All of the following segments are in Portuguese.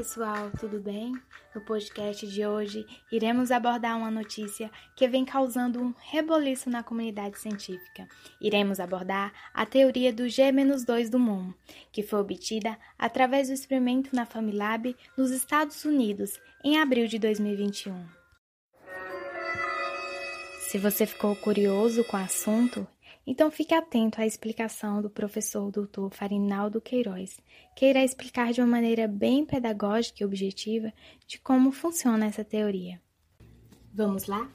pessoal, tudo bem? No podcast de hoje, iremos abordar uma notícia que vem causando um reboliço na comunidade científica. Iremos abordar a teoria do G-2 do mundo, que foi obtida através do experimento na Familab nos Estados Unidos em abril de 2021. Se você ficou curioso com o assunto, então fique atento à explicação do professor Dr. Farinaldo Queiroz, que irá explicar de uma maneira bem pedagógica e objetiva de como funciona essa teoria. Vamos lá?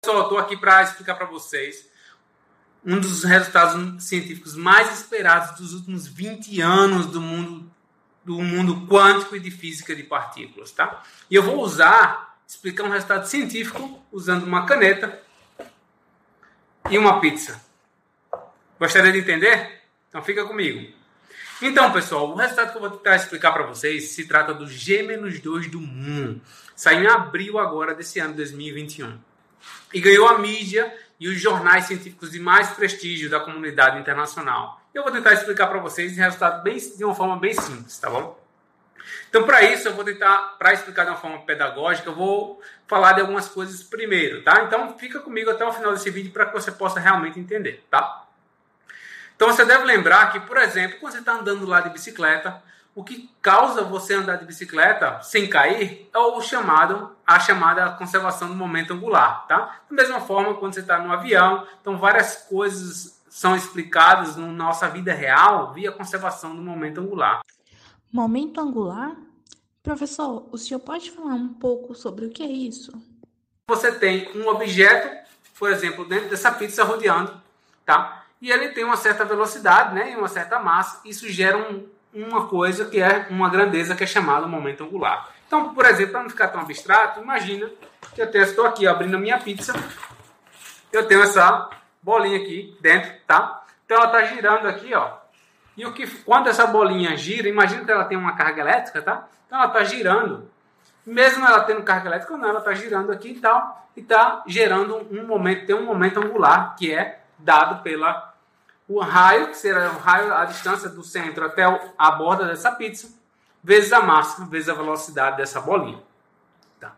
Pessoal, estou aqui para explicar para vocês um dos resultados científicos mais esperados dos últimos 20 anos do mundo do mundo quântico e de física de partículas, tá? E eu vou usar explicar um resultado científico usando uma caneta e uma pizza. Gostaria de entender? Então fica comigo. Então, pessoal, o resultado que eu vou tentar explicar para vocês se trata do G-2 do Moon. Saiu em abril agora desse ano 2021. E ganhou a mídia e os jornais científicos de mais prestígio da comunidade internacional. Eu vou tentar explicar para vocês o resultado bem, de uma forma bem simples, tá bom? Então, para isso, eu vou tentar, para explicar de uma forma pedagógica, eu vou falar de algumas coisas primeiro, tá? Então, fica comigo até o final desse vídeo para que você possa realmente entender, tá? Então, você deve lembrar que, por exemplo, quando você está andando lá de bicicleta, o que causa você andar de bicicleta sem cair é o chamado, a chamada conservação do momento angular, tá? Da mesma forma, quando você está no avião, então várias coisas são explicadas na nossa vida real via conservação do momento angular. Momento angular? Professor, o senhor pode falar um pouco sobre o que é isso? Você tem um objeto, por exemplo, dentro dessa pizza rodeando, tá? E ele tem uma certa velocidade, né? E uma certa massa. Isso gera um, uma coisa que é uma grandeza que é chamada momento angular. Então, por exemplo, para não ficar tão abstrato, imagina que eu estou aqui abrindo a minha pizza, eu tenho essa bolinha aqui dentro, tá? Então ela está girando aqui, ó, e o que, quando essa bolinha gira, imagina que ela tem uma carga elétrica, tá? Então ela está girando. Mesmo ela tendo carga elétrica, não, ela está girando aqui e tal, e está gerando um momento, tem um momento angular que é dado pela o raio, que será o raio a distância do centro até a borda dessa pizza, vezes a massa, vezes a velocidade dessa bolinha. Tá?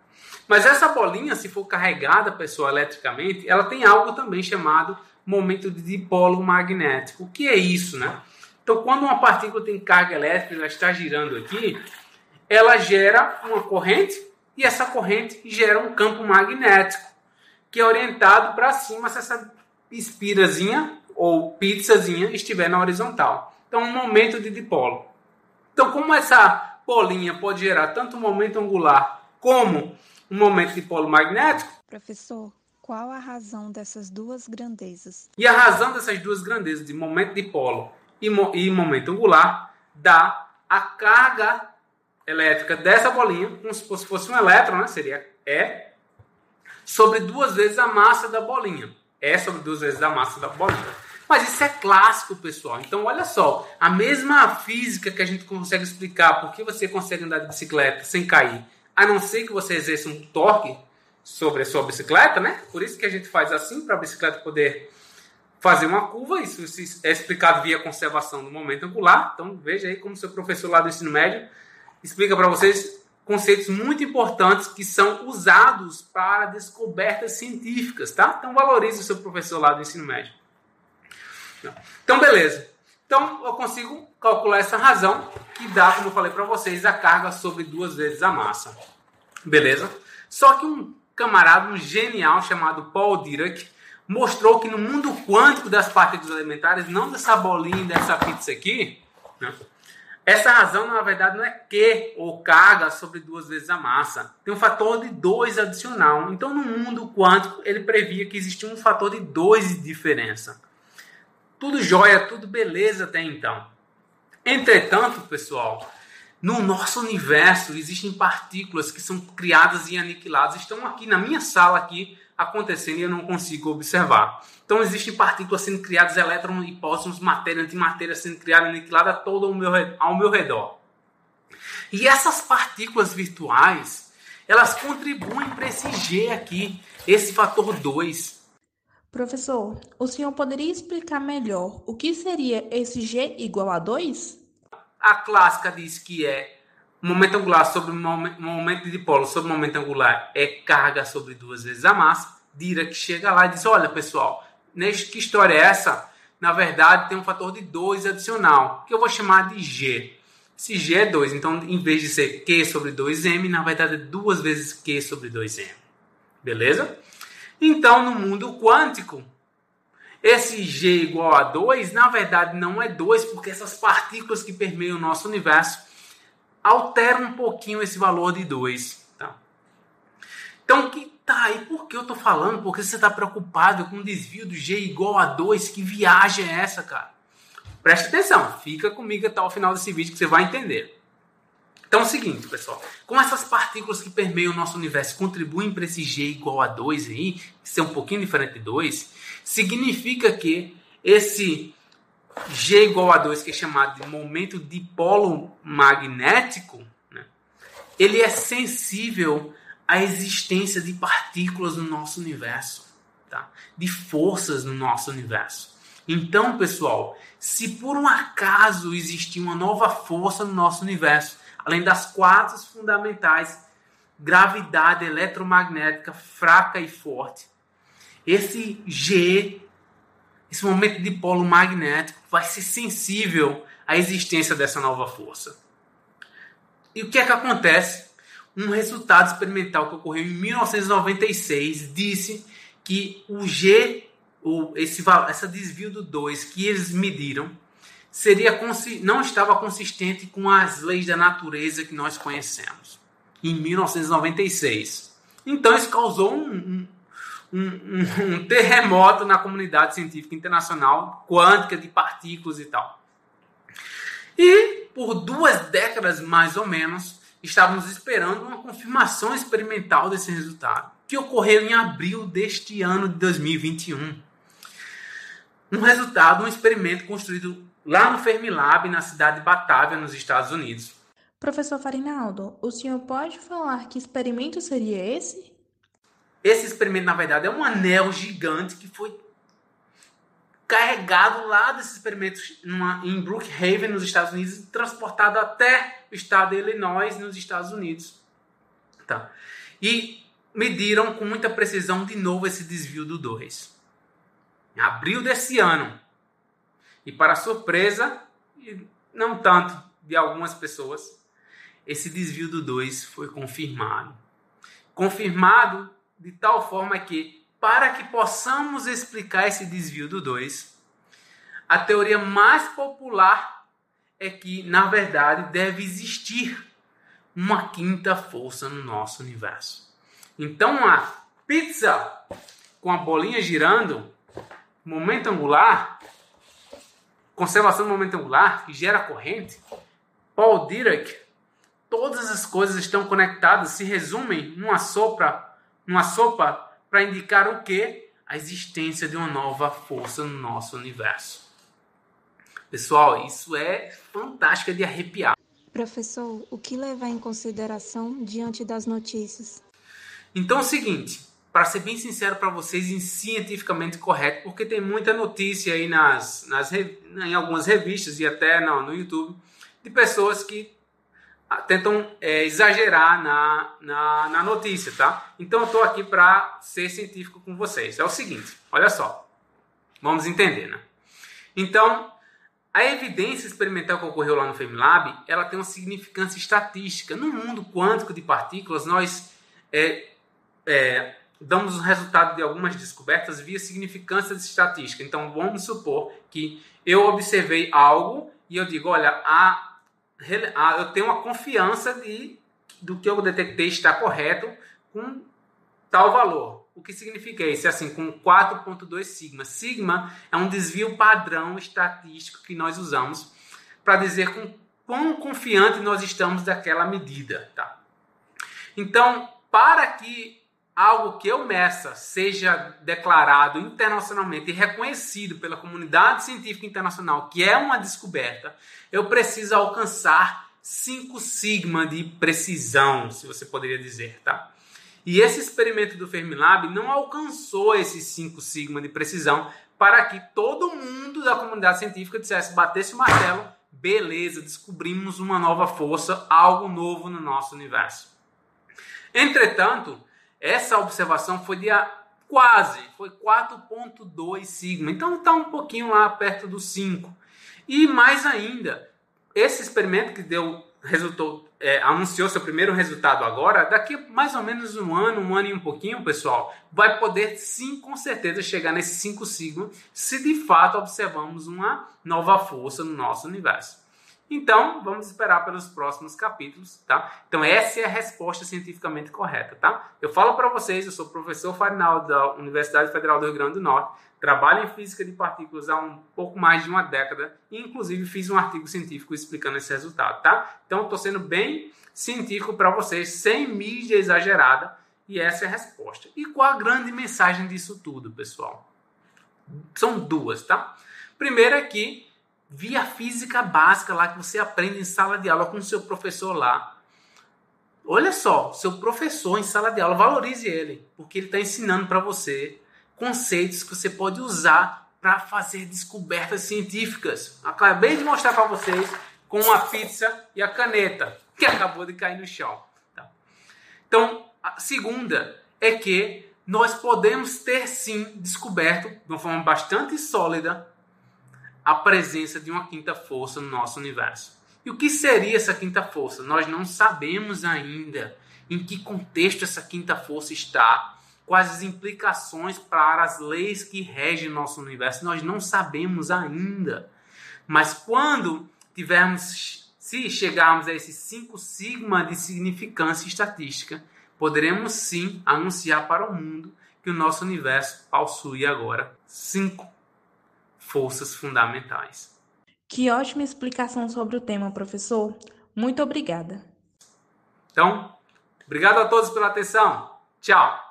Mas essa bolinha, se for carregada, pessoal, eletricamente, ela tem algo também chamado momento de dipolo magnético. O que é isso, né? Então, quando uma partícula tem carga elétrica, ela está girando aqui, ela gera uma corrente e essa corrente gera um campo magnético que é orientado para cima se essa espirazinha ou pizzazinha estiver na horizontal. Então, um momento de dipolo. Então, como essa bolinha pode gerar tanto um momento angular como um momento de polo magnético? Professor, qual a razão dessas duas grandezas? E a razão dessas duas grandezas de momento de polo e, e momento angular dá a carga elétrica dessa bolinha, como se fosse um elétron, né? seria E, sobre duas vezes a massa da bolinha. E sobre duas vezes a massa da bolinha. Mas isso é clássico, pessoal. Então, olha só, a mesma física que a gente consegue explicar por que você consegue andar de bicicleta sem cair, a não ser que você exerça um torque sobre a sua bicicleta, né? Por isso que a gente faz assim para a bicicleta poder fazer uma curva, isso é explicado via conservação do momento angular. Então veja aí como seu professor lá do ensino médio explica para vocês conceitos muito importantes que são usados para descobertas científicas, tá? Então valorize o seu professor lá do ensino médio. Então beleza. Então eu consigo calcular essa razão que dá, como eu falei para vocês, a carga sobre duas vezes a massa. Beleza? Só que um camarada um genial chamado Paul Dirac mostrou que no mundo quântico das partículas elementares, não dessa bolinha dessa pizza aqui, né? essa razão na verdade não é Q ou carga sobre duas vezes a massa. Tem um fator de 2 adicional. Então no mundo quântico ele previa que existia um fator de 2 de diferença. Tudo jóia, tudo beleza até então. Entretanto, pessoal, no nosso universo existem partículas que são criadas e aniquiladas. Estão aqui na minha sala aqui acontecendo e eu não consigo observar. Então existem partículas sendo criadas, elétrons e póssimos, matéria, antimatéria sendo criada aniquilada todo ao meu, ao meu redor. E essas partículas virtuais, elas contribuem para esse G aqui, esse fator 2. Professor, o senhor poderia explicar melhor o que seria esse G igual a 2? A clássica diz que é momento angular sobre momento de dipolo sobre momento angular é carga sobre duas vezes a massa. Dirac chega lá e diz: Olha, pessoal, neste, que história é essa? Na verdade, tem um fator de 2 adicional, que eu vou chamar de G. Se G é 2, então em vez de ser Q sobre 2M, na verdade é duas vezes Q sobre 2M. Beleza? Então, no mundo quântico, esse G igual a 2, na verdade não é 2, porque essas partículas que permeiam o nosso universo alteram um pouquinho esse valor de 2. Tá? Então, que tá aí, por que eu tô falando? Porque você está preocupado com o desvio do G igual a 2? Que viagem é essa, cara? Preste atenção, fica comigo até o final desse vídeo que você vai entender. Então é o seguinte, pessoal. Como essas partículas que permeiam o nosso universo contribuem para esse G igual a 2 aí, que é um pouquinho diferente de 2, significa que esse G igual a 2, que é chamado de momento dipolo magnético, né, ele é sensível à existência de partículas no nosso universo, tá? de forças no nosso universo. Então, pessoal, se por um acaso existir uma nova força no nosso universo, além das quatro fundamentais, gravidade eletromagnética fraca e forte. Esse G, esse momento de polo magnético, vai ser sensível à existência dessa nova força. E o que é que acontece? Um resultado experimental que ocorreu em 1996 disse que o G, o, esse, esse desvio do 2 que eles mediram, seria não estava consistente com as leis da natureza que nós conhecemos em 1996. Então isso causou um, um, um terremoto na comunidade científica internacional quântica de partículas e tal. E por duas décadas mais ou menos estávamos esperando uma confirmação experimental desse resultado, que ocorreu em abril deste ano de 2021. Um resultado, um experimento construído lá no Fermilab, na cidade de Batávia, nos Estados Unidos. Professor Farinaldo, o senhor pode falar que experimento seria esse? Esse experimento, na verdade, é um anel gigante que foi carregado lá desses experimentos numa, em Brookhaven, nos Estados Unidos, e transportado até o estado de Illinois, nos Estados Unidos. Tá. E mediram com muita precisão de novo esse desvio do 2. Em abril desse ano, e para surpresa, e não tanto de algumas pessoas, esse desvio do 2 foi confirmado. Confirmado de tal forma que, para que possamos explicar esse desvio do 2, a teoria mais popular é que, na verdade, deve existir uma quinta força no nosso universo. Então, a pizza com a bolinha girando, momento angular, conservação do momento angular, que gera corrente, Paul Dirac, todas as coisas estão conectadas, se resumem numa sopa, numa sopa para indicar o que? A existência de uma nova força no nosso universo. Pessoal, isso é fantástico de arrepiar. Professor, o que levar em consideração diante das notícias? Então é o seguinte, para ser bem sincero para vocês, em cientificamente correto, porque tem muita notícia aí nas, nas, em algumas revistas e até não, no YouTube, de pessoas que tentam é, exagerar na, na, na, notícia, tá? Então eu estou aqui para ser científico com vocês. É o seguinte, olha só, vamos entender, né? Então, a evidência experimental que ocorreu lá no FEMLAB, ela tem uma significância estatística. No mundo quântico de partículas, nós é, é, damos o resultado de algumas descobertas via significância estatística. Então, vamos supor que eu observei algo e eu digo, olha, a, eu tenho uma confiança de do que eu detectei está correto com tal valor. O que significa isso? É assim, com 4.2 sigma. Sigma é um desvio padrão estatístico que nós usamos para dizer com quão confiante nós estamos daquela medida, tá? Então, para que algo que eu meça seja declarado internacionalmente e reconhecido pela comunidade científica internacional que é uma descoberta, eu preciso alcançar 5 sigma de precisão, se você poderia dizer, tá? E esse experimento do Fermilab não alcançou esses 5 sigma de precisão para que todo mundo da comunidade científica dissesse, batesse o martelo, beleza, descobrimos uma nova força, algo novo no nosso universo. Entretanto, essa observação foi de quase, foi 4.2 sigma, então está um pouquinho lá perto do 5. E mais ainda, esse experimento que deu resultou, é, anunciou seu primeiro resultado agora, daqui mais ou menos um ano, um ano e um pouquinho, pessoal, vai poder sim, com certeza, chegar nesse 5 sigma, se de fato observamos uma nova força no nosso universo. Então, vamos esperar pelos próximos capítulos, tá? Então, essa é a resposta cientificamente correta, tá? Eu falo para vocês, eu sou professor Farinaldo da Universidade Federal do Rio Grande do Norte, trabalho em física de partículas há um pouco mais de uma década e, inclusive, fiz um artigo científico explicando esse resultado, tá? Então, estou sendo bem científico para vocês, sem mídia exagerada, e essa é a resposta. E qual a grande mensagem disso tudo, pessoal? São duas, tá? Primeiro é que via física básica lá que você aprende em sala de aula com o seu professor lá. Olha só, seu professor em sala de aula, valorize ele, porque ele está ensinando para você conceitos que você pode usar para fazer descobertas científicas. Acabei de mostrar para vocês com a pizza e a caneta que acabou de cair no chão. Tá? Então, a segunda é que nós podemos ter sim descoberto de uma forma bastante sólida a presença de uma quinta força no nosso universo. E o que seria essa quinta força? Nós não sabemos ainda em que contexto essa quinta força está, quais as implicações para as leis que regem nosso universo, nós não sabemos ainda. Mas quando tivermos, se chegarmos a esse 5 sigma de significância estatística, poderemos sim anunciar para o mundo que o nosso universo possui agora cinco forças fundamentais. Que ótima explicação sobre o tema, professor. Muito obrigada. Então, obrigado a todos pela atenção. Tchau.